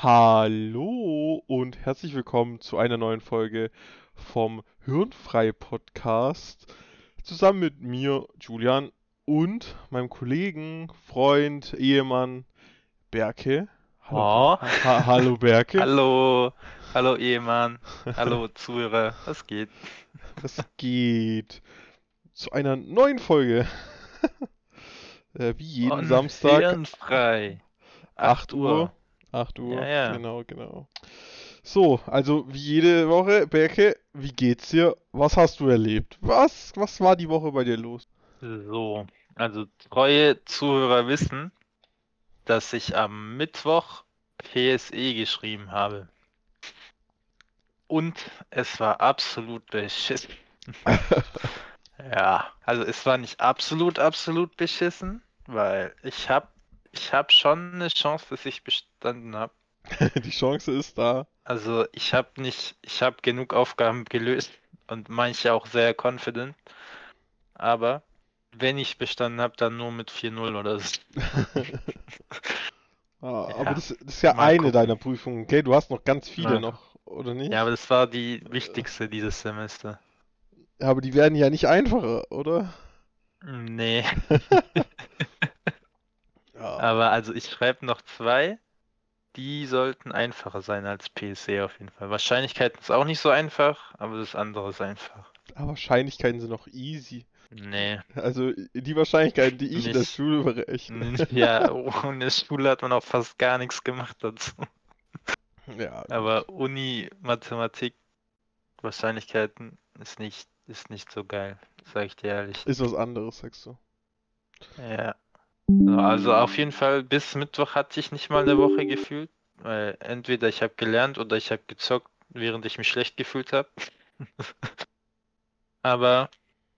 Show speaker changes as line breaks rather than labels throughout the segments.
Hallo und herzlich willkommen zu einer neuen Folge vom Hirnfrei Podcast. Zusammen mit mir, Julian, und meinem Kollegen, Freund, Ehemann Berke.
Oh.
Ha hallo Berke.
Hallo, hallo Ehemann, hallo Zuhörer, was geht?
Was geht? Zu einer neuen Folge. Äh, Wie jeden Samstag,
Hirnfrei.
8 Uhr. 8 Uhr,
Ja, ja.
genau, genau. So, also wie jede Woche, Berke, wie geht's dir? Was hast du erlebt? Was, was war die Woche bei dir los?
So, also treue Zuhörer wissen, dass ich am Mittwoch PSE geschrieben habe. Und es war absolut beschissen. Ja, also es war nicht absolut, absolut beschissen, weil ich habe ich hab schon eine Chance, dass ich bestanden habe.
Die Chance ist da.
Also ich habe nicht, ich habe genug Aufgaben gelöst und manche auch sehr confident. Aber wenn ich bestanden habe, dann nur mit 4-0 oder so.
Ah,
Ja,
aber das, das ist ja
mal
eine
gucken.
deiner Prüfungen, okay? Du hast noch ganz viele
Mal
noch, oder nicht?
Ja, aber das war die wichtigste dieses Semester.
Aber die werden ja nicht einfacher, oder?
Nee, Aber also ich schreibe noch zwei. Die sollten einfacher sein als PSE auf jeden Fall. Wahrscheinlichkeiten ist auch nicht so einfach, aber das andere ist einfach.
Aber Wahrscheinlichkeiten sind noch easy.
Nee.
Also die Wahrscheinlichkeiten, die ich in der
Nicht.
Schule berechne.
Ja, ohne Schule hat man auch fast gar nichts gemacht dazu.
Ja,
Aber Uni, Mathematik, Wahrscheinlichkeiten ist nicht, ist nicht so geil, sag ich dir ehrlich.
ist was anderes, sagst du.
Ja. So, also auf jeden Fall bis Mittwoch hatte ich nicht mal eine Woche gefühlt, weil entweder ich habe gelernt oder ich habe gezockt, während ich mich schlecht gefühlt habe. Aber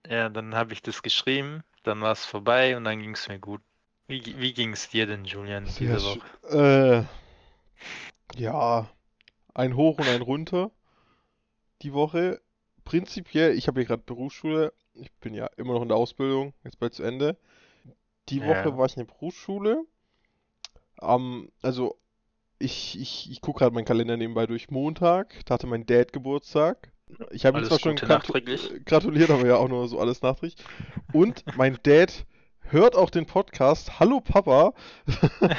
ja, dann habe ich das geschrieben, dann war es vorbei und dann ging es mir gut. Wie, wie ging es dir denn, Julian, diese
schön.
Woche?
Äh, ja, ein Hoch und ein Runter die Woche. Prinzipiell, ich habe hier gerade Berufsschule. Ich bin ja immer noch in der Ausbildung, jetzt bald zu Ende. Die
Ja.
Woche war ich in der Berufsschule. Am, also, ich, ich, ich gucke gerade meinen Kalender nebenbei durch. Montag, da hatte mein Dad Geburtstag. Ich habe ihm zwar schon äh, gratuliert, aber ja auch nur so alles nachträglich. Und mein Dad hört auch den Podcast. Hallo Papa.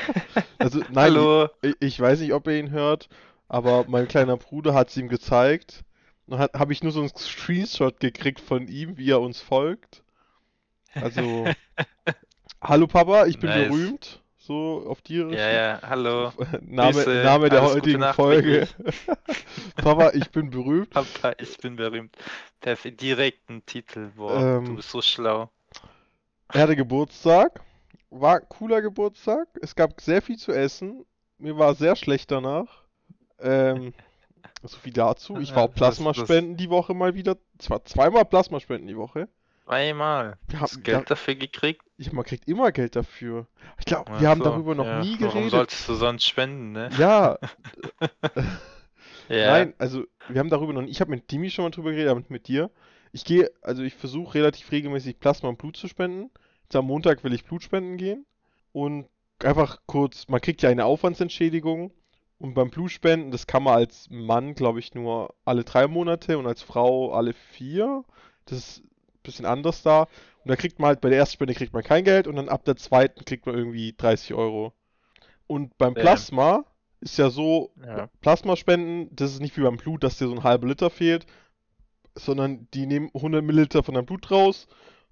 Also, nein,
Hallo.
ich, ich weiß nicht, ob er ihn hört, aber mein kleiner Bruder hat es ihm gezeigt. Hat, habe ich nur so einen Screenshot gekriegt von ihm, wie er uns folgt. Also, hallo Papa, ich bin
Nice.
berühmt. So auf die
Ja,
Richtung.
ja, hallo.
Name,
Grüße,
Name der
alles
heutigen Folge. Papa, ich bin berühmt.
Papa, ich bin berühmt. Perfekt, direkten Titel. Boah,
Ähm,
du bist so schlau.
Er hatte Geburtstag. War ein cooler Geburtstag. Es gab sehr viel zu essen. Mir war sehr schlecht danach. Ähm, so viel dazu. Ich war auch
Ja, das-
Plasma
das-
spenden die Woche mal wieder. Zwar zweimal Plasma spenden die Woche.
Zweimal.
Wir haben,
Geld
wir,
dafür gekriegt?
ich, man kriegt immer Geld dafür. Ich glaube, wir haben
so,
darüber noch
ja.
nie
Warum
geredet.
solltest du sonst spenden, ne?
Ja,
Ja.
nein, also wir haben darüber noch nie. Ich habe mit Dimi schon mal drüber geredet, aber mit dir. Ich gehe, also ich versuche relativ regelmäßig Plasma und Blut zu spenden. Jetzt am Montag will ich Blut spenden gehen. Und einfach kurz, man kriegt ja eine Aufwandsentschädigung. Und beim Blutspenden, das kann man als Mann, glaube ich, nur alle drei Monate und als Frau alle vier. Das bisschen anders da. Und da kriegt man halt, bei der ersten Spende kriegt man kein Geld und dann ab der zweiten kriegt man irgendwie 30 Euro. Und beim. Plasma ist ja so,
Ja.
Plasmaspenden, das ist nicht wie beim Blut, dass dir so ein halber Liter fehlt, sondern die nehmen 100 Milliliter von deinem Blut raus,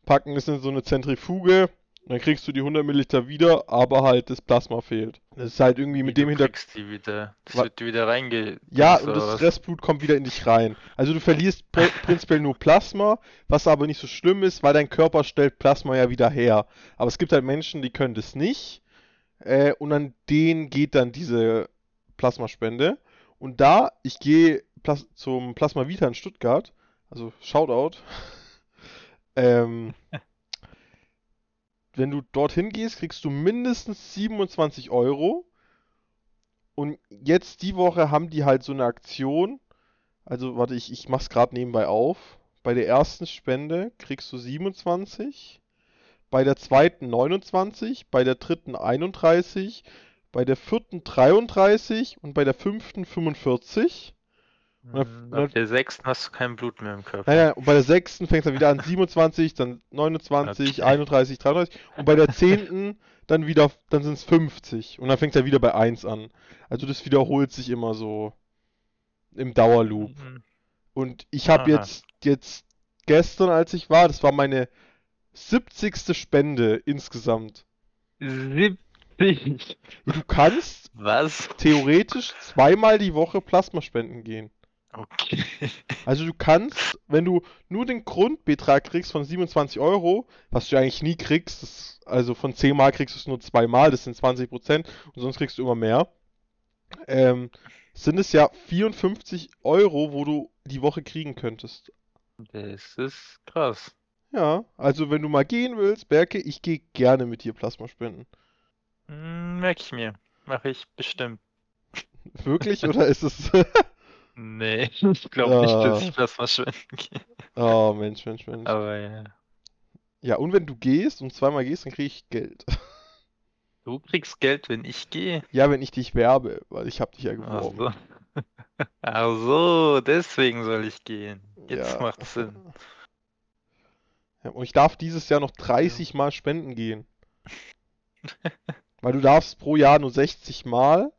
packen es in so eine Zentrifuge, und dann kriegst du die 100 Milliliter wieder, aber halt das Plasma fehlt. Das ist halt irgendwie mit
Wie,
dem
du
Hintergrund.
kriegst die wieder. Das wird wieder reinge...
Ja, und das
was?
Restblut kommt wieder in dich rein. Also du verlierst pr- prinzipiell nur Plasma, was aber nicht so schlimm ist, weil dein Körper stellt Plasma ja wieder her. Aber es gibt halt Menschen, die können das nicht. Äh, und an denen geht dann diese Plasmaspende. Und da, ich gehe Plas zum Plasma Vita in Stuttgart, also Shoutout. ähm, wenn du dorthin gehst, kriegst du mindestens 27 Euro. Und jetzt die Woche haben die halt so eine Aktion. Also, warte, ich, ich mach's gerade nebenbei auf. Bei der ersten Spende kriegst du 27, bei der zweiten 29, bei der dritten 31, bei der vierten 33 und bei der fünften 45.
Mhm, Ab der sechsten hast du kein Blut mehr im Körper.
Naja, und bei der sechsten fängt es dann wieder an 27, dann 29,
Okay.
31, 33 und bei der zehnten dann wieder, dann sind es 50 und dann fängt es ja wieder bei 1 an. Also das wiederholt sich immer so im Dauerloop.
Mhm.
Und ich habe jetzt, jetzt gestern, als ich war, das war meine 70. Spende insgesamt.
70.
Du kannst
Was?
theoretisch zweimal die Woche Plasma spenden gehen.
Okay.
Also du kannst, wenn du nur den Grundbetrag kriegst von 27 Euro, was du eigentlich nie kriegst, das, also von 10 Mal kriegst du es nur zweimal, das sind 20 Prozent und sonst kriegst du immer mehr, ähm, sind es ja 54 Euro, wo du die Woche kriegen könntest.
Das ist krass.
Ja, also wenn du mal gehen willst, Berke, ich gehe gerne mit dir Plasma spenden.
Hm, merk ich mir. Mache ich bestimmt.
Wirklich? Oder ist es...
Nee, ich glaube nicht, dass
Ah.
ich Plasma spenden gehe.
Oh, Mensch, Mensch, Mensch.
Aber ja.
Ja, und wenn du gehst und zweimal gehst, dann kriege ich Geld.
Du kriegst Geld, wenn ich gehe.
Ja, wenn ich dich werbe, weil ich habe dich ja
Ach
geworben.
so. Ach so, deswegen soll ich gehen. Jetzt
Ja.
macht Sinn.
Ja, und ich darf dieses Jahr noch 30 Mal spenden gehen. Weil du darfst pro Jahr nur 60 Mal.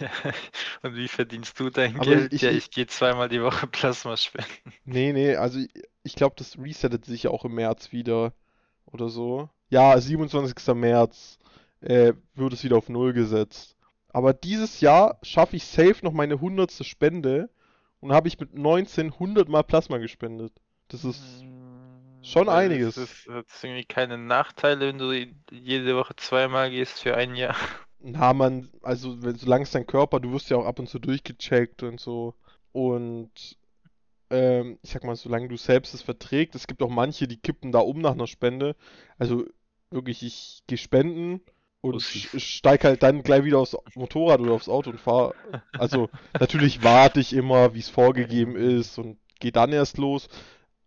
Und wie verdienst du dein
Aber
Geld?
ich-
ja,
ich-
gehe zweimal die Woche Plasma spenden.
Nee, nee, also ich, ich glaube, das resettet sich ja auch im März wieder. Oder so. Ja, 27. März äh, wird es wieder auf Null gesetzt. Aber dieses Jahr schaffe ich safe noch meine 100. Spende. Und habe ich mit 19 100 Mal Plasma gespendet. Das ist... schon
Weil
einiges.
Es ist, hat's irgendwie keine Nachteile, wenn du jede Woche zweimal gehst für ein Jahr.
Na, man, also wenn, solange es dein Körper, du wirst ja auch ab und zu durchgecheckt und so. Und ähm, ich sag mal, solange du selbst es verträgst, es gibt auch manche, die kippen da um nach einer Spende. Also wirklich, ich gehe spenden und sch- steig halt dann gleich wieder aufs Motorrad oder aufs Auto und fahr. Also natürlich warte ich immer, wie es vorgegeben ist und gehe dann erst los.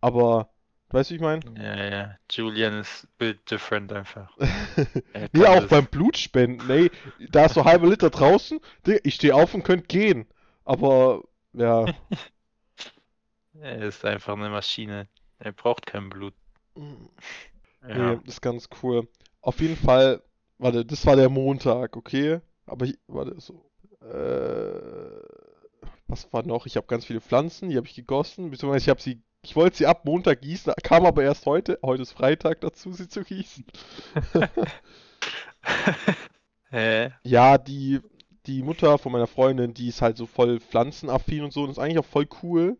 Aber, weißt du, wie ich meine?
Ja, ja. Julian ist built different einfach.
Nee, auch
das.
beim Blutspenden, ey, da ist so halbe Liter draußen, ich stehe auf und könnt gehen. Aber, ja,
Er ist einfach eine Maschine. Er braucht kein Blut.
nee,
Ja.
das ist ganz cool. Auf jeden Fall, warte, das war der Montag, okay? Aber ich, warte, so, äh, was war noch? Ich habe ganz viele Pflanzen, die habe ich gegossen, beziehungsweise ich habe sie, ich wollte sie ab Montag gießen, kam aber erst heute, heute ist Freitag dazu, sie zu gießen.
Hä?
Ja, die, die Mutter von meiner Freundin, die ist halt so voll pflanzenaffin und so, und ist eigentlich auch voll cool.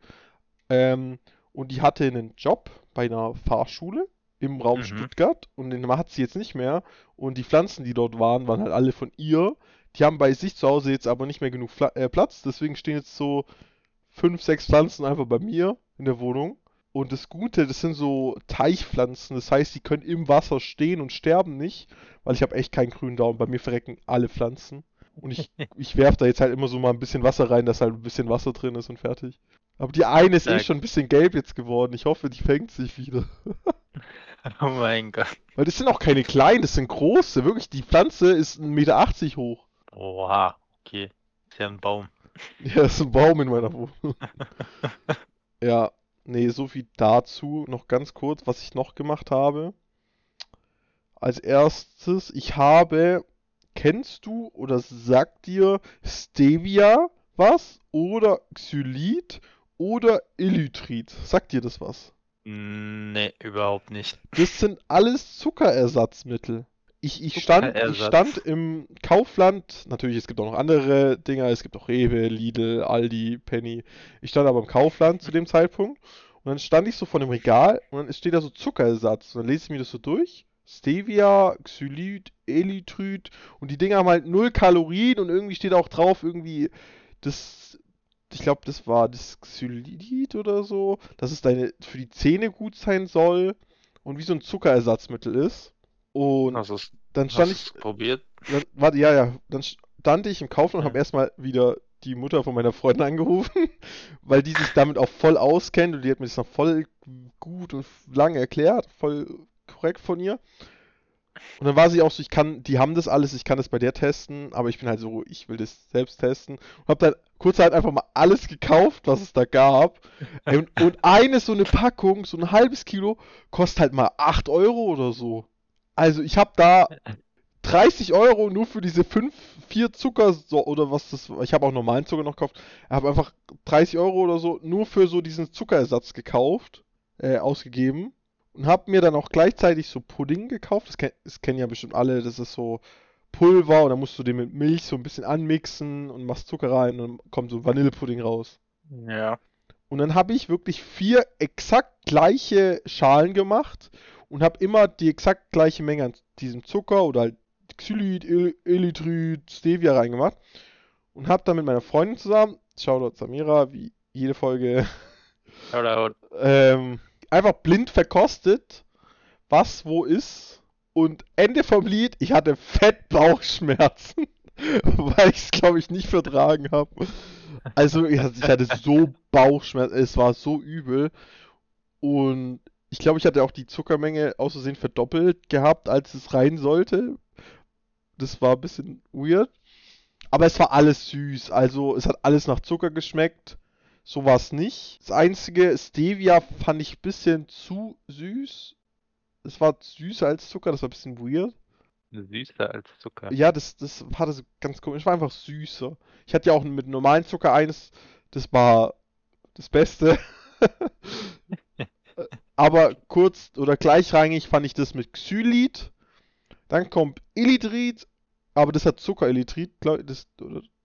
Ähm, und die hatte einen Job bei einer Fahrschule im Raum
Mhm.
Stuttgart und den hat sie jetzt nicht mehr. Und die Pflanzen, die dort waren, waren halt alle von ihr. Die haben bei sich zu Hause jetzt aber nicht mehr genug Fla äh, Platz, deswegen stehen jetzt so fünf, sechs Pflanzen einfach bei mir in der Wohnung. Und das Gute, das sind so Teichpflanzen, das heißt, die können im Wasser stehen und sterben nicht, weil ich habe echt keinen grünen Daumen. Bei mir verrecken alle Pflanzen. Und ich, ich werfe da jetzt halt immer so mal ein bisschen Wasser rein, dass halt ein bisschen Wasser drin ist und fertig. Aber die eine ist eh
Stark.
schon ein bisschen gelb jetzt geworden. Ich hoffe, die fängt sich wieder.
Oh mein Gott.
Weil das sind auch keine kleinen, das sind große. Wirklich, die Pflanze ist 1,80 Meter hoch.
Oha. Okay. Ist ja ein Baum.
Ja, das ist ein Baum in meiner Wohnung. Ja, nee, so viel dazu. Noch ganz kurz, was ich noch gemacht habe. Als erstes, ich habe, kennst du oder sagt dir Stevia was? Oder Xylit oder Elytrit? Sagt dir das was?
Nee, überhaupt nicht.
Das sind alles Zuckerersatzmittel. Ich, ich stand, ich stand im Kaufland, natürlich, es gibt auch noch andere Dinger, es gibt auch Rewe, Lidl, Aldi, Penny. Ich stand aber im Kaufland zu dem Zeitpunkt und dann stand ich so vor dem Regal und dann steht da so Zuckerersatz und dann lese ich mir das so durch. Stevia, Xylit, Elytrit und die Dinger haben halt null Kalorien und irgendwie steht auch drauf irgendwie das, ich glaube, das war das Xylit oder so, dass es deine für die Zähne gut sein soll und wie so ein Zuckerersatzmittel ist. Und
es
dann stand ich,
du's probiert?
dann, warte, ja, ja, dann stand ich im Kaufland und
Ja.
habe erstmal wieder die Mutter von meiner Freundin angerufen, weil die sich damit auch voll auskennt und die hat mir das noch voll gut und lange erklärt, voll korrekt von ihr. Und dann war sie auch so, ich kann, die haben das alles, ich kann das bei der testen, aber ich bin halt so, ich will das selbst testen. Und hab dann kurz halt einfach mal alles gekauft, was es da gab. und, und eine so eine Packung, so ein halbes Kilo, kostet halt mal 8 Euro oder so. Also ich habe da 30 Euro nur für diese 5, 4 Zucker so, oder was das Ich habe auch normalen Zucker noch gekauft. Ich habe einfach 30 Euro oder so nur für so diesen Zuckerersatz gekauft, äh, ausgegeben. Und habe mir dann auch gleichzeitig so Pudding gekauft. Das, ken das kennen ja bestimmt alle. Das ist so Pulver und dann musst du den mit Milch so ein bisschen anmixen und machst Zucker rein und dann kommt so Vanillepudding raus.
Ja.
Und dann habe ich wirklich vier exakt gleiche Schalen gemacht und habe immer die exakt gleiche Menge an diesem Zucker oder halt Xylit, Elytrit, Stevia reingemacht und habe dann mit meiner Freundin zusammen, Shoutout Samira, wie jede Folge, ähm, einfach blind verkostet, was wo ist. Und Ende vom Lied, ich hatte fett Bauchschmerzen, weil ich es, glaube ich, nicht vertragen habe. Also ich hatte so Bauchschmerzen, es war so übel. Und ich glaube, ich hatte auch die Zuckermenge aus Versehen verdoppelt gehabt, als es rein sollte. Das war ein bisschen weird. Aber es war alles süß. Also es hat alles nach Zucker geschmeckt. So war es nicht. Das einzige, Stevia fand ich ein bisschen zu süß. Es war süßer als Zucker, das war ein bisschen weird.
Süßer als Zucker.
Ja, das, das hatte so ganz komisch. Es war einfach süßer. Ich hatte ja auch mit normalen Zucker eines, das war das Beste. Aber kurz oder gleichrangig fand ich das mit Xylit. Dann kommt Illitrit, aber das hat Zuckerillitrit, glaub, das,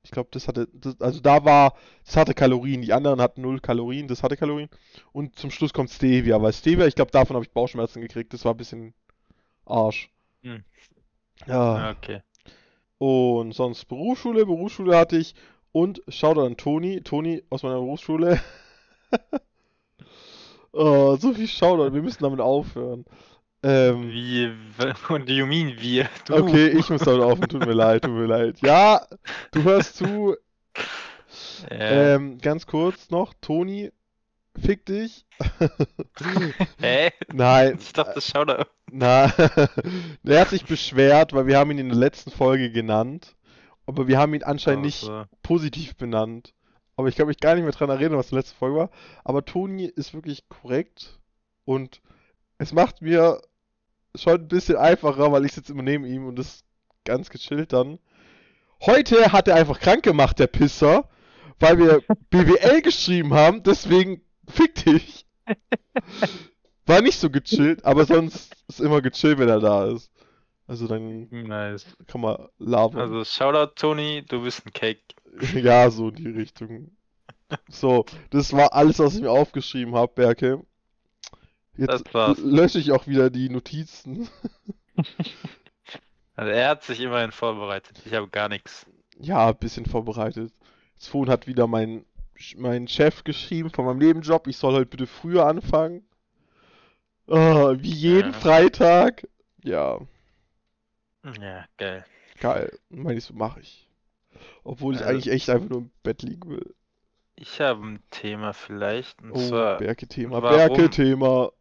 ich glaube, das hatte, das, also da war, das hatte Kalorien, die anderen hatten null Kalorien, das hatte Kalorien. Und zum Schluss kommt Stevia, weil Stevia, ich glaube, davon habe ich Bauchschmerzen gekriegt, das war ein bisschen Arsch.
Hm.
Ja.
Okay.
Und sonst Berufsschule, Berufsschule hatte ich und Shoutout an Toni, Toni aus meiner Berufsschule. oh, so viel Shoutout, wir müssen damit aufhören. Ähm,
Wie, und you mean wir? Du.
Okay, ich muss damit aufhören, tut mir leid, tut mir leid. Ja, du hörst zu.
Ja.
Ähm, ganz kurz noch, Toni, fick dich.
Hä?
Nein,
Ich dachte, Shoutout.
na, er hat sich beschwert, weil wir haben ihn in der letzten Folge genannt, aber wir haben ihn anscheinend nicht
Also,
positiv benannt. Aber ich kann mich gar nicht mehr dran erinnern, was die letzte Folge war. Aber Toni ist wirklich korrekt und es macht mir schon ein bisschen einfacher, weil ich sitze immer neben ihm und das ist ganz gechillt dann. Heute hat er einfach krank gemacht, der Pisser, weil wir BWL geschrieben haben, deswegen fick dich. War nicht so gechillt, aber sonst ist immer gechillt, wenn er da ist. Also dann
Nice.
kann man labern.
Also, Shoutout, Toni, du bist ein Cake.
Ja, so in die Richtung. So, das war alles, was ich mir aufgeschrieben habe, Berke. Jetzt
Das
lösche ich auch wieder die Notizen.
Also, er hat sich immerhin vorbereitet. Ich habe gar nichts.
Ja, ein bisschen vorbereitet. Jetzt vorhin hat wieder mein, mein Chef geschrieben von meinem Nebenjob, ich soll heute bitte früher anfangen. Ah, wie jeden
Ja.
Freitag. Ja,
Ja, geil.
geil. Meine ich so, mache ich. Obwohl ich
Also-
eigentlich echt einfach nur im Bett liegen will.
Ich habe ein Thema vielleicht. Und
Oh,
zwar,
Berke-Thema,
warum-
Berke-Thema.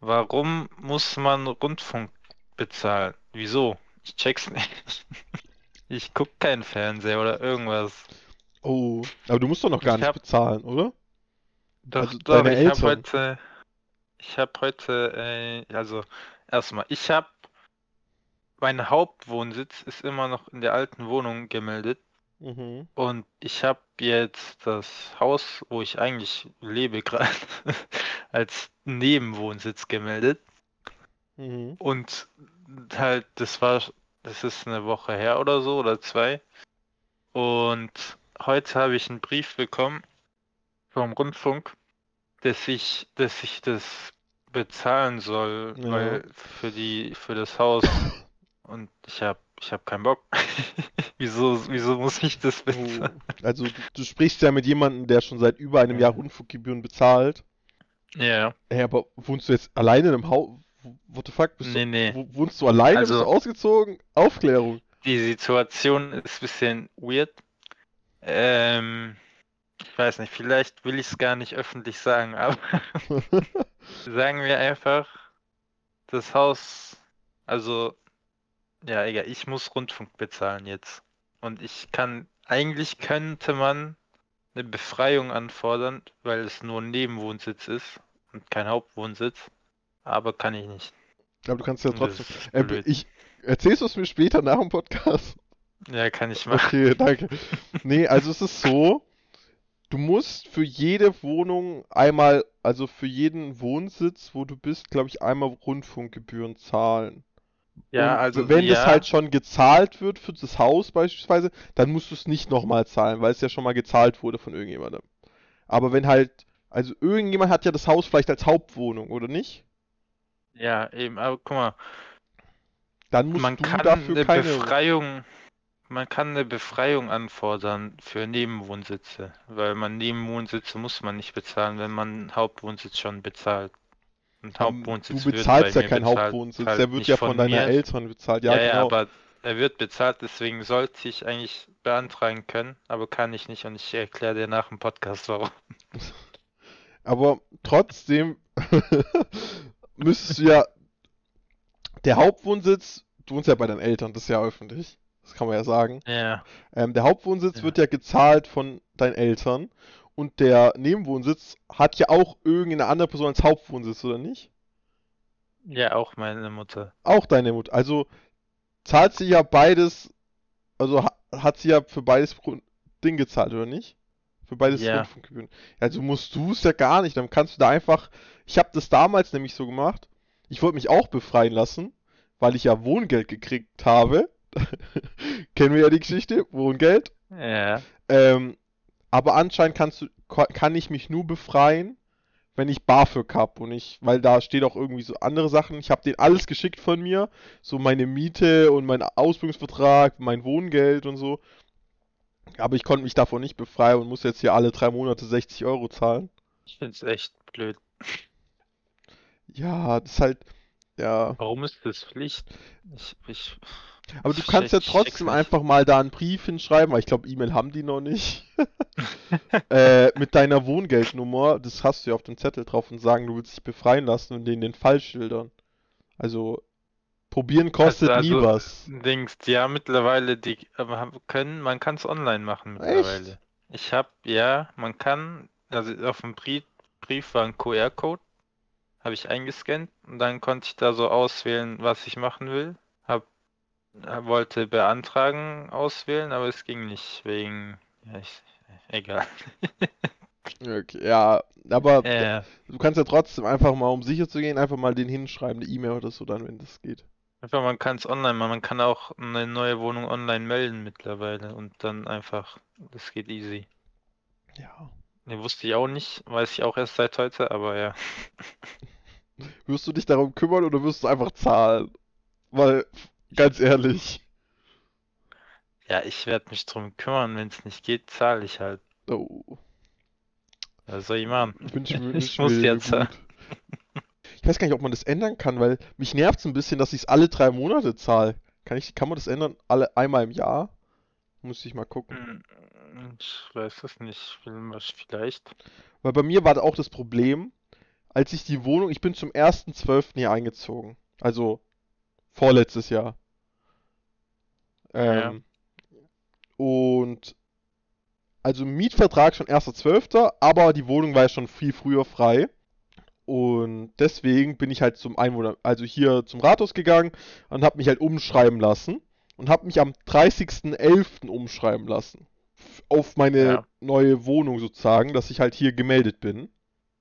warum muss man Rundfunk bezahlen? Wieso? Ich check's nicht. Ich guck keinen Fernseher oder irgendwas.
Oh, aber du musst doch noch gar
Ich
nicht
hab-
bezahlen, oder?
Doch,
Also
doch,
deine
ich habe
Eltern.
heute, ich habe heute, äh, also erstmal, ich habe, mein Hauptwohnsitz ist immer noch in der alten Wohnung gemeldet
Mhm.
und ich habe jetzt das Haus, wo ich eigentlich lebe gerade, als Nebenwohnsitz gemeldet
Mhm.
und halt, das war, das ist eine Woche her oder so oder zwei und heute habe ich einen Brief bekommen vom Rundfunk, dass ich, dass ich das bezahlen soll,
Ja.
weil für die, für das Haus und ich habe, ich habe keinen Bock. Wieso, wieso muss ich das bezahlen?
Oh. Also du, du sprichst ja mit jemandem, der schon seit über einem Jahr Rundfunkgebühren bezahlt.
Ja,
Ey, aber wohnst du jetzt alleine in einem Haus? What the fuck? Bist
nee,
du,
nee.
wo- wohnst du alleine? Bist
Also-
du ausgezogen? Aufklärung.
Die Situation ist ein bisschen weird. Ähm, ich weiß nicht, vielleicht will ich es gar nicht öffentlich sagen, aber sagen wir einfach, das Haus Also, ja, egal, ich muss Rundfunk bezahlen jetzt. Und ich kann, eigentlich könnte man eine Befreiung anfordern, weil es nur ein Nebenwohnsitz ist und kein Hauptwohnsitz. Aber kann ich nicht.
Aber du kannst ja trotzdem. Äh, ich erzählst du es mir später nach dem Podcast?
Ja, kann ich machen.
Okay, danke. Nee, also es ist so, du musst für jede Wohnung einmal, also für jeden Wohnsitz, wo du bist, glaube ich, einmal Rundfunkgebühren zahlen.
Ja, also
wenn das
ja,
halt schon gezahlt wird für das Haus beispielsweise, dann musst du es nicht nochmal zahlen, weil es ja schon mal gezahlt wurde von irgendjemandem. Aber wenn halt, also irgendjemand hat ja das Haus vielleicht als Hauptwohnung, oder nicht?
ja, eben, aber guck mal,
Dann musst
man
du
kann
dafür
eine
keine.
Befreiung, man kann eine Befreiung anfordern für Nebenwohnsitze, weil man Nebenwohnsitze muss man nicht bezahlen, wenn man Hauptwohnsitz schon bezahlt. Ein
Ähm,
Hauptwohnsitz
Du bezahlst ja keinen
bezahlt,
Hauptwohnsitz,
halt
der wird ja von
von
deiner
mir.
Eltern bezahlt. Ja,
Ja, ja,
genau.
aber er wird bezahlt, deswegen sollte ich eigentlich beantragen können, aber kann ich nicht und ich erkläre dir nach dem Podcast warum.
Aber trotzdem müsstest du ja. Der Hauptwohnsitz, du wohnst ja bei deinen Eltern, das ist ja öffentlich. Das kann man ja sagen.
Ja,
Ähm, der Hauptwohnsitz
Ja.
wird ja gezahlt von deinen Eltern. Und der Nebenwohnsitz hat ja auch irgendeine andere Person als Hauptwohnsitz, oder nicht?
ja, auch meine Mutter.
Auch deine Mutter. Also zahlt sie ja beides, also ha hat sie ja für beides Ding gezahlt, oder nicht? Für beides
Ja.
Rundfunkgebühren. Also musst du es ja gar nicht. Dann kannst du da einfach. Ich habe das damals nämlich so gemacht. Ich wollte mich auch befreien lassen, weil ich ja Wohngeld gekriegt habe. Kennen wir ja die Geschichte, Wohngeld.
Ja,
Ähm, aber anscheinend kannst du, ka- kann ich mich nur befreien, wenn ich BAföG hab und ich, weil da steht auch irgendwie so andere Sachen. Ich habe denen alles geschickt von mir, so meine Miete und mein Ausbildungsvertrag, mein Wohngeld und so. Aber ich konnte mich davon nicht befreien und muss jetzt hier alle drei Monate 60 Euro zahlen.
ich finde es echt blöd.
Ja, das ist halt, ja.
Warum ist das Pflicht? Ich, ich,
Aber du kannst ja trotzdem einfach mal da einen Brief hinschreiben, weil ich glaube, E-Mail haben die noch nicht. äh, mit deiner Wohngeldnummer, das hast du ja auf dem Zettel drauf und sagen, du willst dich befreien lassen und denen den Fall schildern. Also, probieren kostet
Also-
nie was.
Dings, ja, mittlerweile, die können, man kann es online machen mittlerweile.
Echt?
Ich habe, ja, man kann, also auf dem Brief, Brief war ein QR-Code, habe ich eingescannt und dann konnte ich da so auswählen, was ich machen will. Hab, hab- wollte beantragen auswählen, aber es ging nicht wegen, ja, ich, egal.
Okay, ja, aber
Äh,
du kannst ja trotzdem einfach mal, um sicher zu gehen, einfach mal den hinschreiben, eine E-Mail oder so dann, wenn das geht.
einfach, man kann es online machen, man kann auch eine neue Wohnung online melden mittlerweile und dann einfach, das geht easy.
Ja.
Ne, wusste ich auch nicht, weiß ich auch erst seit heute, aber ja.
Wirst du dich darum kümmern oder wirst du einfach zahlen? Weil, ganz ehrlich.
Ja, ich werde mich drum kümmern, wenn es nicht geht, zahle ich halt.
Oh.
Was soll ich machen?
Wünsch,
Ich
wünsch
muss
mir
jetzt,
gut. Ich weiß gar nicht, ob man das ändern kann, weil mich nervt es ein bisschen, dass ich es alle drei Monate zahle. Kann ich, kann man das ändern? Alle einmal im Jahr? Muss ich mal gucken.
Hm, Ich weiß es nicht, vielleicht.
Weil bei mir war da auch das Problem, als ich die Wohnung, ich bin zum 1.12. hier eingezogen. Also vorletztes Jahr.
Ja.
Ähm, und also Mietvertrag schon 1.12., aber die Wohnung war ja schon viel früher frei. Und deswegen bin ich halt zum Einwohner, also hier zum Rathaus gegangen und habe mich halt umschreiben lassen. Und habe mich am 30.11. umschreiben lassen. Auf meine
Ja.
neue Wohnung sozusagen, dass ich halt hier gemeldet bin.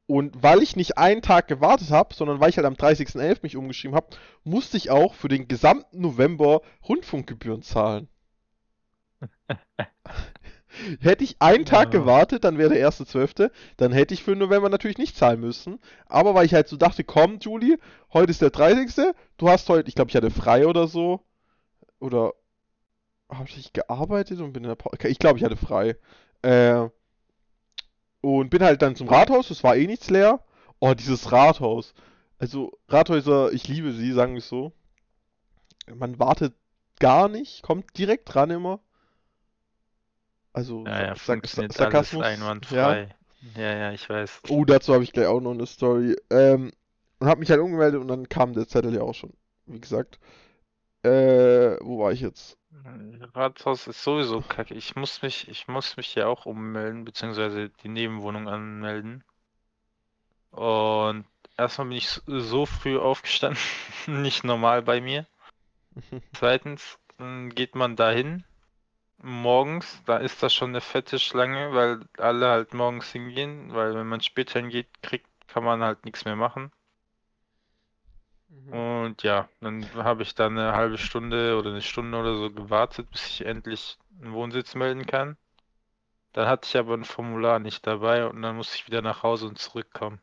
Und weil ich nicht einen Tag gewartet habe, sondern weil ich halt am 30.11. mich umgeschrieben habe, musste ich auch für den gesamten November Rundfunkgebühren zahlen. Hätte ich einen Tag
Ja.
gewartet, dann wäre der 1.12., dann hätte ich für November natürlich nicht zahlen müssen. Aber weil ich halt so dachte, komm, Julie, heute ist der 30., du hast heute, ich glaube, ich hatte frei oder so. Oder habe ich gearbeitet und bin in der Pause? Ich glaube, ich hatte frei. Äh, und bin halt dann zum Rathaus, es war eh nichts leer. Oh, dieses Rathaus. Also, Rathäuser, ich liebe sie, sagen wir es so. Man wartet gar nicht, kommt direkt dran immer. Also,
Ja, ja,
Sark- Sarkasmus. Ja.
einwandfrei. Ja, ja, ich weiß.
Oh, dazu habe ich gleich auch noch eine Story. Ähm, und habe mich halt umgemeldet und dann kam der Zettel ja auch schon. wie gesagt. Äh, wo war ich jetzt?
Rathaus ist sowieso kacke. Ich muss mich, ich muss mich ja auch ummelden, beziehungsweise die Nebenwohnung anmelden. Und erstmal bin ich so- früh aufgestanden, nicht normal bei mir. Zweitens geht man dahin morgens, da ist das schon eine fette Schlange, weil alle halt morgens hingehen, weil wenn man später hingeht, kriegt, kann man halt nichts mehr machen.
Mhm.
Und ja, dann habe ich da eine halbe Stunde oder eine Stunde oder so gewartet, bis ich endlich einen Wohnsitz melden kann. Dann hatte ich aber ein Formular nicht dabei und dann musste ich wieder nach Hause und zurückkommen.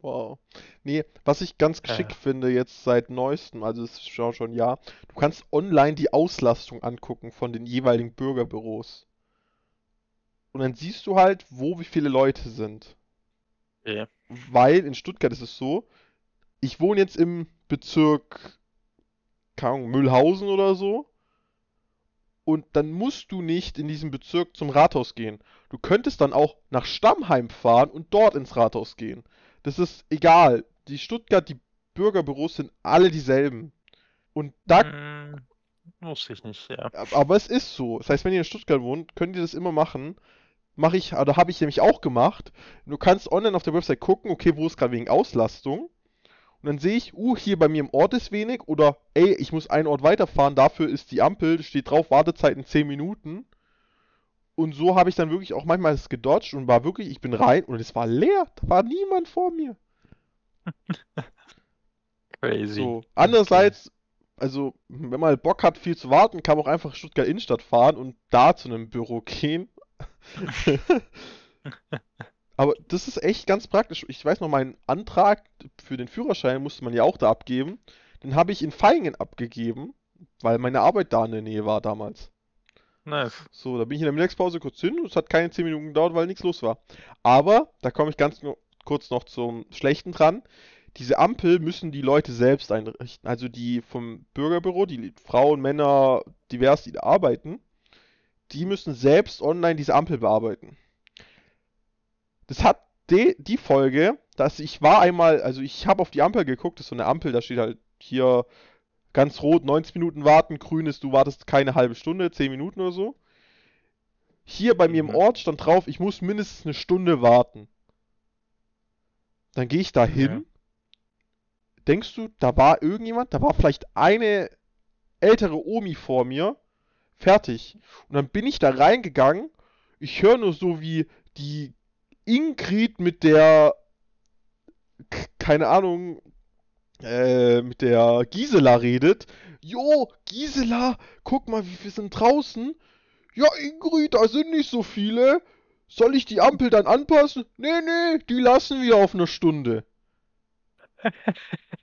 Wow. Nee, was ich ganz geschickt
Ja.
finde jetzt seit neuestem, also es ist schon schon ein Jahr, du kannst online die Auslastung angucken von den jeweiligen Bürgerbüros. Und dann siehst du halt, wo wie viele Leute sind.
Okay.
Weil in Stuttgart ist es so, ich wohne jetzt im Bezirk, Ahnung, Mühlhausen oder so. Und dann musst du nicht in diesem Bezirk zum Rathaus gehen. Du könntest dann auch nach Stammheim fahren und dort ins Rathaus gehen. Das ist egal. Die Stuttgart, die Bürgerbüros sind alle dieselben. Und da,
Hm, wusste ich nicht, ja.
aber es ist so. Das heißt, wenn ihr in Stuttgart wohnt, könnt ihr das immer machen. Mache ich, oder habe ich nämlich auch gemacht. Du kannst online auf der Website gucken, okay, wo ist gerade wegen Auslastung. Und dann sehe ich, uh, hier bei mir im Ort ist wenig. Oder, ey, ich muss einen Ort weiterfahren, dafür ist die Ampel, steht drauf, Wartezeit in 10 Minuten. Und so habe ich dann wirklich auch manchmal es gedodged und war wirklich, ich bin rein und es war leer. Da war niemand vor mir.
Crazy.
So. Andererseits, also, wenn man halt Bock hat, viel zu warten, kann man auch einfach Stuttgart Innenstadt fahren und da zu einem Büro gehen. Aber das ist echt ganz praktisch. Ich weiß noch, meinen Antrag für den Führerschein musste man ja auch da abgeben. Den habe ich in Vaihingen abgegeben, weil meine Arbeit da in der Nähe war damals.
Nice.
So, da bin ich in der Mittagspause kurz hin und es hat keine 10 Minuten gedauert, weil nichts los war. Aber, da komme ich ganz no kurz noch zum Schlechten dran. Diese Ampel müssen die Leute selbst einrichten. Also die vom Bürgerbüro, die Frauen, Männer, divers, die da arbeiten, die müssen selbst online diese Ampel bearbeiten. Das hat de die Folge, dass ich war einmal, also ich habe auf die Ampel geguckt, das ist so eine Ampel, da steht halt hier ganz rot, 90 Minuten warten, grün ist, du wartest keine halbe Stunde, 10 Minuten oder so. Hier bei mir im
Mhm.
Ort stand drauf, ich muss mindestens eine Stunde warten. Dann gehe ich da hin. Denkst du, da war irgendjemand, da war vielleicht eine ältere Omi vor mir, fertig. Und dann bin ich da reingegangen. Ich höre nur so, wie die Ingrid mit der, keine Ahnung, äh, mit der Gisela redet. Jo, Gisela, guck mal, wie wir sind draußen. Ja, Ingrid, da sind nicht so viele. Soll ich die Ampel dann anpassen? Nee, nee, die lassen wir auf eine Stunde.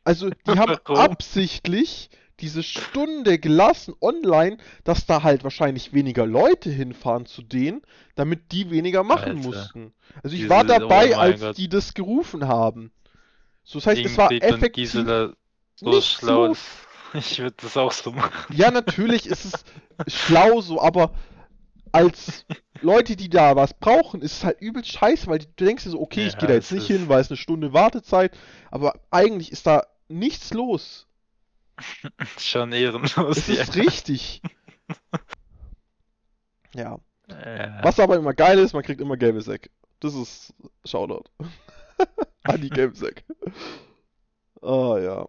Also, die haben absichtlich diese Stunde gelassen online, dass da halt wahrscheinlich weniger Leute hinfahren zu denen, damit die weniger machen
Alter.
mussten. Also ich
Diese-
war
oh
dabei,
mein
als
Gott.
die das gerufen haben. So, das heißt, es war
Ingrid
effektiv
Gisela so schlau.
los.
Ich würde das auch so machen.
Ja, natürlich ist es schlau so, aber als Leute, die da was brauchen, ist es halt übelst scheiße, weil du denkst dir so, okay, ich
Ja,
gehe da jetzt nicht hin, weil es eine Stunde Wartezeit, aber eigentlich ist da nichts los.
Schon ehrenlos. Ja.
ist richtig. Ja.
Ja.
Was aber immer geil ist, man kriegt immer gelbe Säcke. Das ist Shoutout. An die gelben Säcke. Ah ja.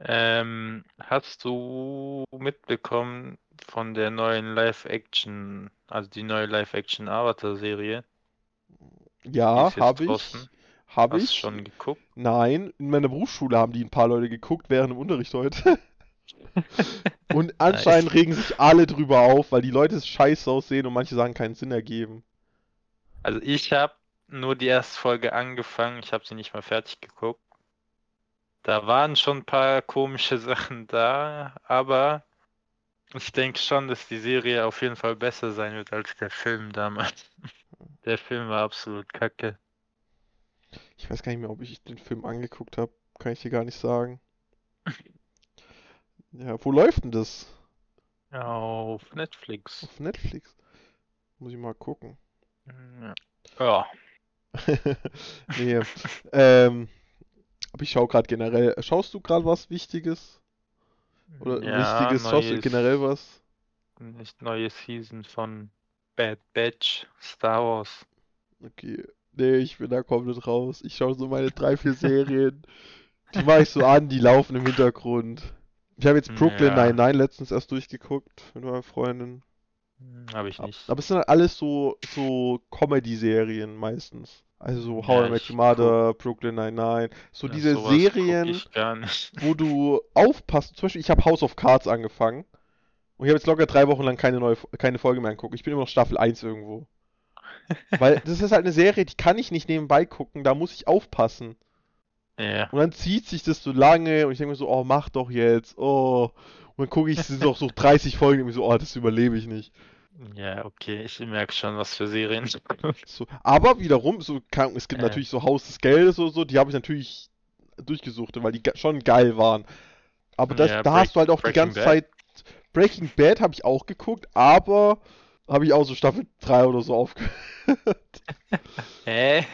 Ähm, hast du mitbekommen von der neuen Live-Action, also die neue Live-Action Avatar-Serie?
Ja, habe ich. Habe ich.
schon geguckt?
Nein, in meiner Berufsschule haben die ein paar Leute geguckt während dem Unterricht heute. Und anscheinend regen sich alle drüber auf, weil die Leute scheiße aussehen und manche Sachen keinen Sinn ergeben.
Also ich habe nur die erste Folge angefangen, ich habe sie nicht mal fertig geguckt. Da waren schon ein paar komische Sachen da, aber ich denke schon, dass die Serie auf jeden Fall besser sein wird als der Film damals. Der Film war absolut kacke.
Ich weiß gar nicht mehr, ob ich den Film angeguckt habe. Kann ich dir gar nicht sagen. Ja, wo läuft denn das?
Auf Netflix.
Auf Netflix. Muss ich mal gucken.
Ja. Ja.
Nee. Ähm, Aber ich schaue gerade generell. Schaust du gerade was Wichtiges? Oder
Ja,
Wichtiges? Schaust du generell was?
Nicht neue Season von Bad Batch, Star Wars.
Okay. Nee, ich bin da komplett raus. Ich schaue so meine drei, vier Serien. Die mache ich so an, die laufen im Hintergrund. Ich habe jetzt Brooklyn
Ja.
Nine-Nine letztens erst durchgeguckt mit meiner Freundin.
Habe ich nicht.
Aber es sind halt alles so, so Comedy-Serien meistens. Also so How
Ja,
I Met Your Mother, Brooklyn Nine-Nine. So
Ja,
diese Serien, wo du aufpasst. Zum Beispiel, ich habe House of Cards angefangen. Und ich habe jetzt locker drei Wochen lang keine neue, keine Folge mehr angucken. Ich bin immer noch Staffel 1 irgendwo. Weil das ist halt eine Serie, die kann ich nicht nebenbei gucken, da muss ich aufpassen.
Ja.
Und dann zieht sich das so lange und ich denke mir so, oh, mach doch jetzt, oh. Und dann gucke ich, es sind doch so 30 Folgen und mir so, oh, das überlebe ich nicht.
Ja, okay, ich merke schon, was für Serien.
So, aber wiederum, so, kann, es gibt
Ja.
natürlich so Haus des Geldes oder so, die habe ich natürlich durchgesucht, weil die schon geil waren. Aber das,
Ja,
da
Break-
hast du halt auch die
Breaking
ganze
Bad.
Zeit. Breaking Bad habe ich auch geguckt, aber habe ich auch so Staffel 3 oder so aufgehört.
Hä?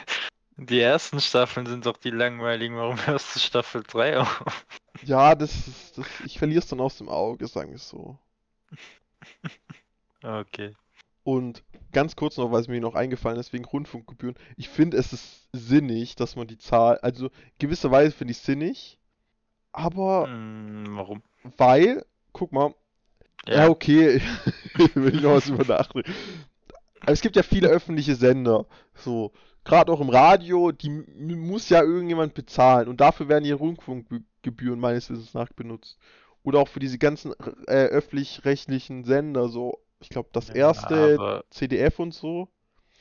Die ersten Staffeln sind doch die langweiligen. Warum hörst du Staffel 3 auf?
ja, das ist, das, ich verliere es dann aus dem Auge, sagen wir es so.
Okay.
Und ganz kurz noch, weil es mir noch eingefallen ist, wegen Rundfunkgebühren. Ich finde, es ist sinnig, dass man die Zahl, also gewisserweise finde ich es sinnig, aber
Hm, warum?
weil, guck mal, ja, okay, will ich noch was über nachdenken. Aber es gibt ja viele öffentliche Sender, so, gerade auch im Radio, die muss ja irgendjemand bezahlen und dafür werden die Rundfunkgebühren meines Wissens nach benutzt. Oder auch für diese ganzen äh, öffentlich-rechtlichen Sender, so, ich glaube, das erste CDF und so.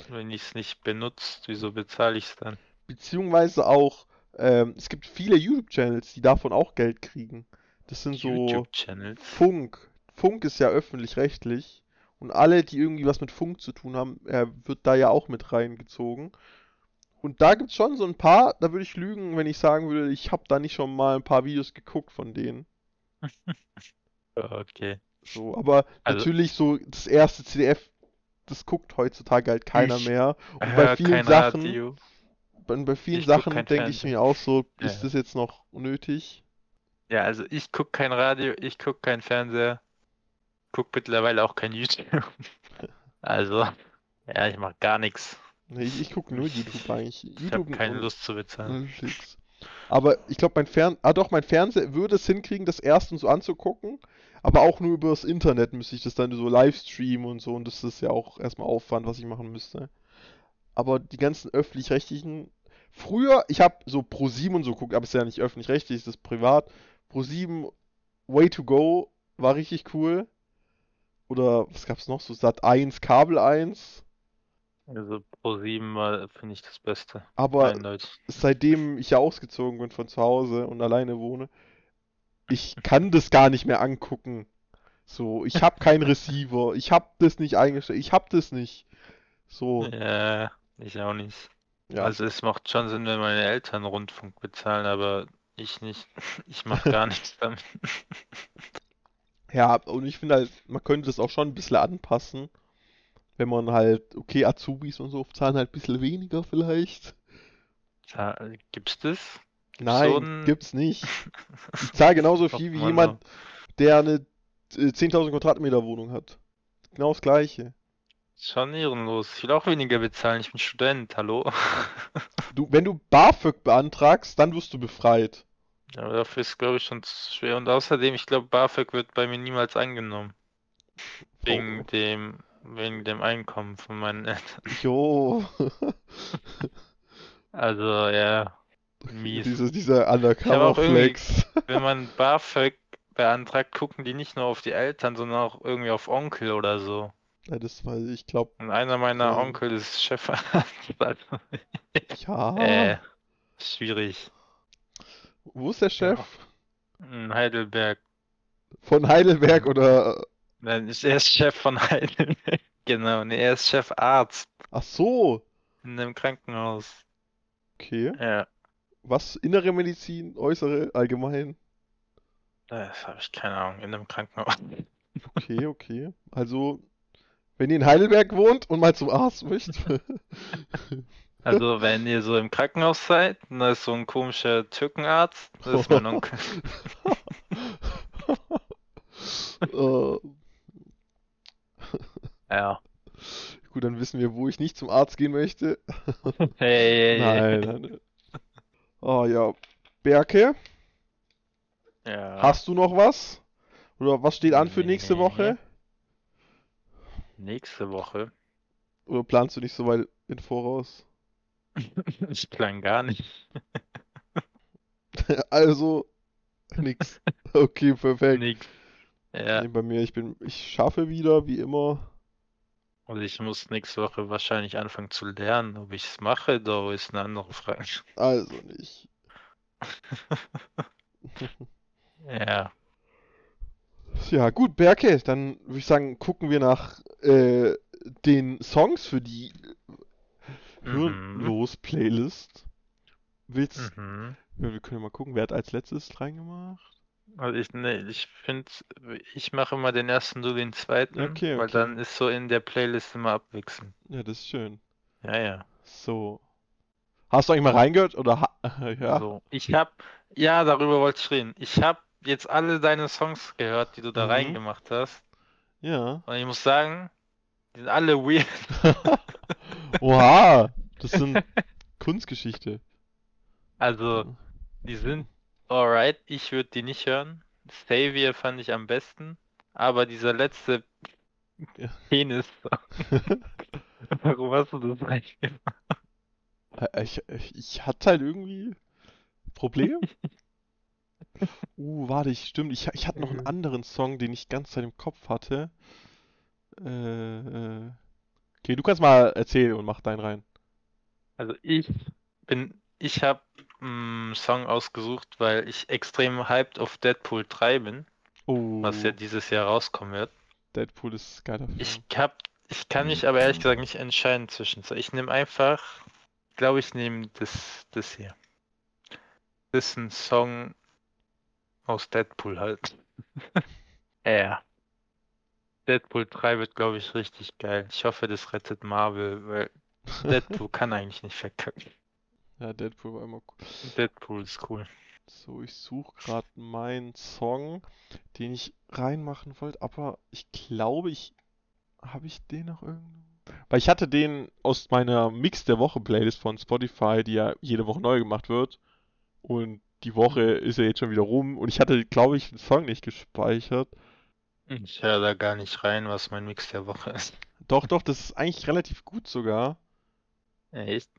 wenn ich es nicht benutzt, wieso bezahle ich es dann?
Beziehungsweise auch, ähm, es gibt viele YouTube-Channels, die davon auch Geld kriegen. Das sind so. Funk. Funk ist ja öffentlich-rechtlich. Und alle, die irgendwie was mit Funk zu tun haben, äh, wird da ja auch mit reingezogen. Und da gibt's schon so ein paar, da würde ich lügen, wenn ich sagen würde, ich habe da nicht schon mal ein paar Videos geguckt von denen.
Okay.
So, aber
Also-
natürlich so das erste CDF, das guckt heutzutage halt keiner mehr. Und bei vielen Sachen,
Radio.
bei, vielen
Ich
Sachen denke ich mir auch so, ist
ja.
das jetzt noch nötig?
Ja, also ich gucke kein Radio, ich gucke kein Fernseher, guck mittlerweile auch kein YouTube. Also, ja, ich mache gar nichts.
Nee, ich, ich gucke nur YouTube eigentlich.
Ich
YouTube
habe keine Lust zu bezahlen.
Netflix. Aber ich glaube, mein Fern... Ah doch, mein Fernseher würde es hinkriegen, das erstens so anzugucken, aber auch nur übers Internet müsste ich das dann so live streamen und so und das ist ja auch erstmal Aufwand, was ich machen müsste. Aber die ganzen öffentlich-rechtlichen... Früher, ich habe so Pro7 und so geguckt, aber es ist ja nicht öffentlich-rechtlich, es ist privat. Pro7 Way to Go war richtig cool. Oder was gab's noch? So Sat 1, Kabel 1.
Also Pro7 war, finde ich, das Beste.
Aber seitdem ich ja ausgezogen bin von zu Hause und alleine wohne, ich kann das gar nicht mehr angucken. So, ich habe keinen Receiver, ich habe das nicht eingestellt, ich habe das nicht. So,
Ja, ich auch nicht.
ja.
Also es macht schon Sinn, wenn meine Eltern Rundfunk bezahlen, aber ich nicht. Ich mache gar nichts damit.
Ja, und ich finde halt, man könnte das auch schon ein bisschen anpassen, wenn man halt, okay, Azubis und so zahlen halt ein bisschen weniger vielleicht.
Ja, gibt's das?
Nein,
so ein-
gibt's nicht. Ich zahle genauso viel wie jemand, der eine äh, 10.000 Quadratmeter Wohnung hat. Genau das Gleiche.
Schon ehrenlos. Ich will auch weniger bezahlen. Ich bin Student, hallo?
Du, wenn du BAföG beantragst, dann wirst du befreit.
Ja, Aber dafür ist, glaube ich, schon zu schwer. Und außerdem, ich glaube, BAföG wird bei mir niemals angenommen. Wegen
Oh.
dem, wegen dem Einkommen von meinen Eltern.
Jo.
Also, ja, mies.
Diese, dieser Undercover-Flex.
Wenn man BAföG beantragt, gucken die nicht nur auf die Eltern, sondern auch irgendwie auf Onkel oder so.
Ja, das weiß ich, ich glaube,
Und einer meiner
Ja.
Onkel ist Chefarzt. Also,
ja.
äh, schwierig.
Wo ist der Chef?
In Heidelberg.
Von Heidelberg oder.
Nein, er ist Chef von Heidelberg. Genau, nee, er ist Chefarzt
Ach so.
in einem Krankenhaus.
Okay.
Ja,
Was? Innere Medizin, äußere, allgemein?
das habe ich keine Ahnung, in einem Krankenhaus.
Okay, okay. Also, wenn ihr in Heidelberg wohnt und mal zum Arzt möchtet.
Also wenn ihr so im Krankenhaus seid, und da ist so ein komischer Türkenarzt, das ist mein Onkel.
Äh,
Ja.
gut, dann wissen wir, wo ich nicht zum Arzt gehen möchte.
Hey,
Nein, nein. nein. Oh ja. Berke,
Ja.
hast du noch was? Oder was steht an für nächste
Nee.
Woche?
Nächste Woche.
Oder planst du nicht so weit in Voraus?
Ich plan gar nicht.
Also, nix. Okay, perfekt.
Nix. Ja.
Nee, bei mir, ich bin, ich schaffe wieder, wie immer.
Und ich muss nächste Woche wahrscheinlich anfangen zu lernen. Ob ich es mache, da ist eine andere Frage.
Also nicht.
Ja.
Ja, gut, Berke, dann würde ich sagen, gucken wir nach äh, den Songs für die. Hirnlos-Playlist. Willst,
Mhm.
ja, wir können ja mal gucken, wer hat als letztes reingemacht?
Also ich, ne, ich finde, ich mache immer den ersten, du den zweiten,
Okay,
weil
okay.
dann ist so in der Playlist immer abwechselnd.
Ja, das ist schön.
Ja, ja.
So. Hast du eigentlich mal reingehört? Oder ja?
So. Ich hab, ja, darüber wollte ich reden. Ich habe jetzt alle deine Songs gehört, die du da
Mhm.
reingemacht hast.
Ja.
Und ich muss sagen, die sind alle weird.
Oha, das sind Kunstgeschichte.
Also, die sind alright. Ich würde die nicht hören. Savior fand ich am besten. Aber dieser letzte
Ja.
Penis. Warum hast du das reingemacht?
Äh, Ich, ich, ich hatte halt irgendwie Problem. Uh, warte, ich stimmt. Ich, ich hatte noch einen anderen Song, den ich ganz Zeit im Kopf hatte. Äh, äh. Okay, du kannst mal erzählen und mach deinen rein.
Also ich bin, ich habe einen Song ausgesucht, weil ich extrem hyped auf Deadpool 3 bin,
Oh,
was ja dieses Jahr rauskommen wird.
Deadpool ist geiler Film.
Ich hab, ich kann mich aber ehrlich gesagt nicht entscheiden zwischen zwei. Ich nehme einfach, glaube, ich nehme das, das hier. Das ist ein Song aus Deadpool halt. Ja. Deadpool 3 wird, glaube ich, richtig geil. Ich hoffe, das rettet Marvel, weil Deadpool kann eigentlich nicht verkacken.
Ja, Deadpool war immer cool.
Deadpool ist cool.
So, ich suche gerade meinen Song, den ich reinmachen wollte, aber ich glaube, ich habe ich den noch irgendwo. Weil ich hatte den aus meiner Mix der Woche Playlist von Spotify, die ja jede Woche neu gemacht wird. Und die Woche ist ja jetzt schon wieder rum und ich hatte, glaube ich, den Song nicht gespeichert.
Ich höre da gar nicht rein, was mein Mix der Woche ist.
Doch, doch, das ist eigentlich relativ gut sogar.
Echt?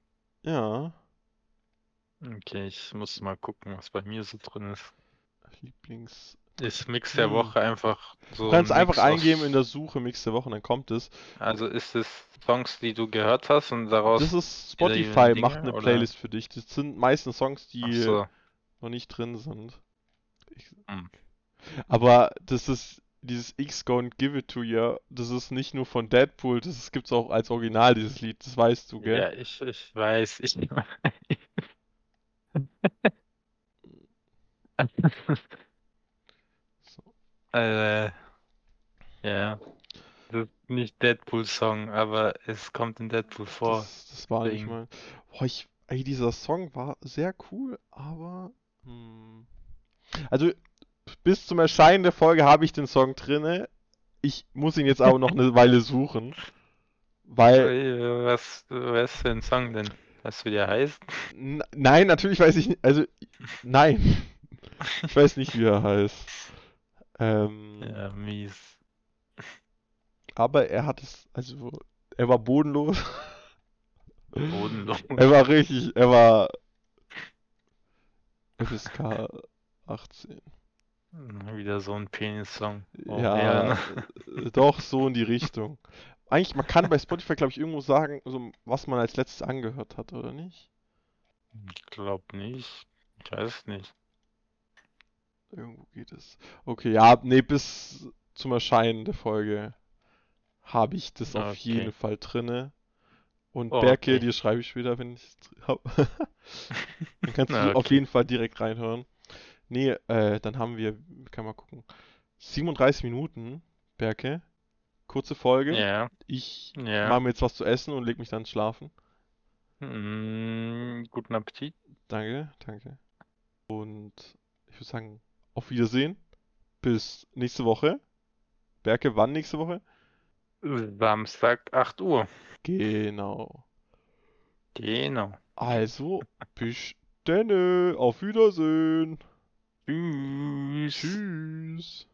Ja.
Okay, ich muss mal gucken, was bei mir so drin ist.
Lieblings.
Ist Mix der
Hm.
Woche einfach so
Du kannst
ein
einfach eingeben in der Suche Mix der Woche und dann kommt es.
Also ist es Songs, die du gehört hast und daraus.
Das ist Spotify,
Dinge,
macht eine
oder?
Playlist für dich. Das sind meistens Songs, die
so.
noch nicht drin sind. Ich,
Hm.
Aber das ist dieses X Gonna Give It To You, das ist nicht nur von Deadpool, das gibt's auch als Original, dieses Lied, das weißt du, gell?
Ja, ich, ich weiß, ich
So.
äh, ja. Das ist nicht Deadpool-Song, aber es kommt in Deadpool vor.
Das, das war nicht
Ding.
mal. Boah, ich, ey, dieser Song war sehr cool, aber. Hm. Also, bis zum Erscheinen der Folge habe ich den Song drinne. Ich muss ihn jetzt aber noch eine Weile suchen. Weil.
Was, was für ein Song denn? Weißt du, wie der heißt?
N nein, natürlich weiß ich nicht. Also, nein. Ich weiß nicht, wie er heißt. Ähm,
Ja, mies.
aber er hat es, also, er war bodenlos.
Bodenlos.
Er war richtig, er war FSK 18.
Wieder so ein Penis-Song. Oh,
Ja,
ne?
äh, doch, so in die Richtung. Eigentlich, man kann bei Spotify, glaube ich, irgendwo sagen, so, was man als letztes angehört hat, oder nicht?
Ich glaub nicht. Ich weiß es nicht.
Irgendwo geht es. Okay, ja, nee, bis zum Erscheinen der Folge habe ich das auf
Okay.
jeden Fall drinne. Und
Oh,
Berke,
okay.
dir schreibe ich später, wenn ich es habe. Dann kannst
Na,
du auf
okay.
jeden Fall direkt reinhören. Nee, äh, dann haben wir, kann mal gucken, 37 Minuten, Berke. Kurze Folge.
Ja,
Ich
ja.
mache mir jetzt was zu essen und leg mich dann schlafen.
Mm, guten Appetit.
Danke, danke. Und ich würde sagen, auf Wiedersehen. Bis nächste Woche. Berke, wann nächste Woche?
Samstag, 8 Uhr.
Genau.
Genau.
Also, bis denne. Auf Wiedersehen.
Tschüss.
Tschüss.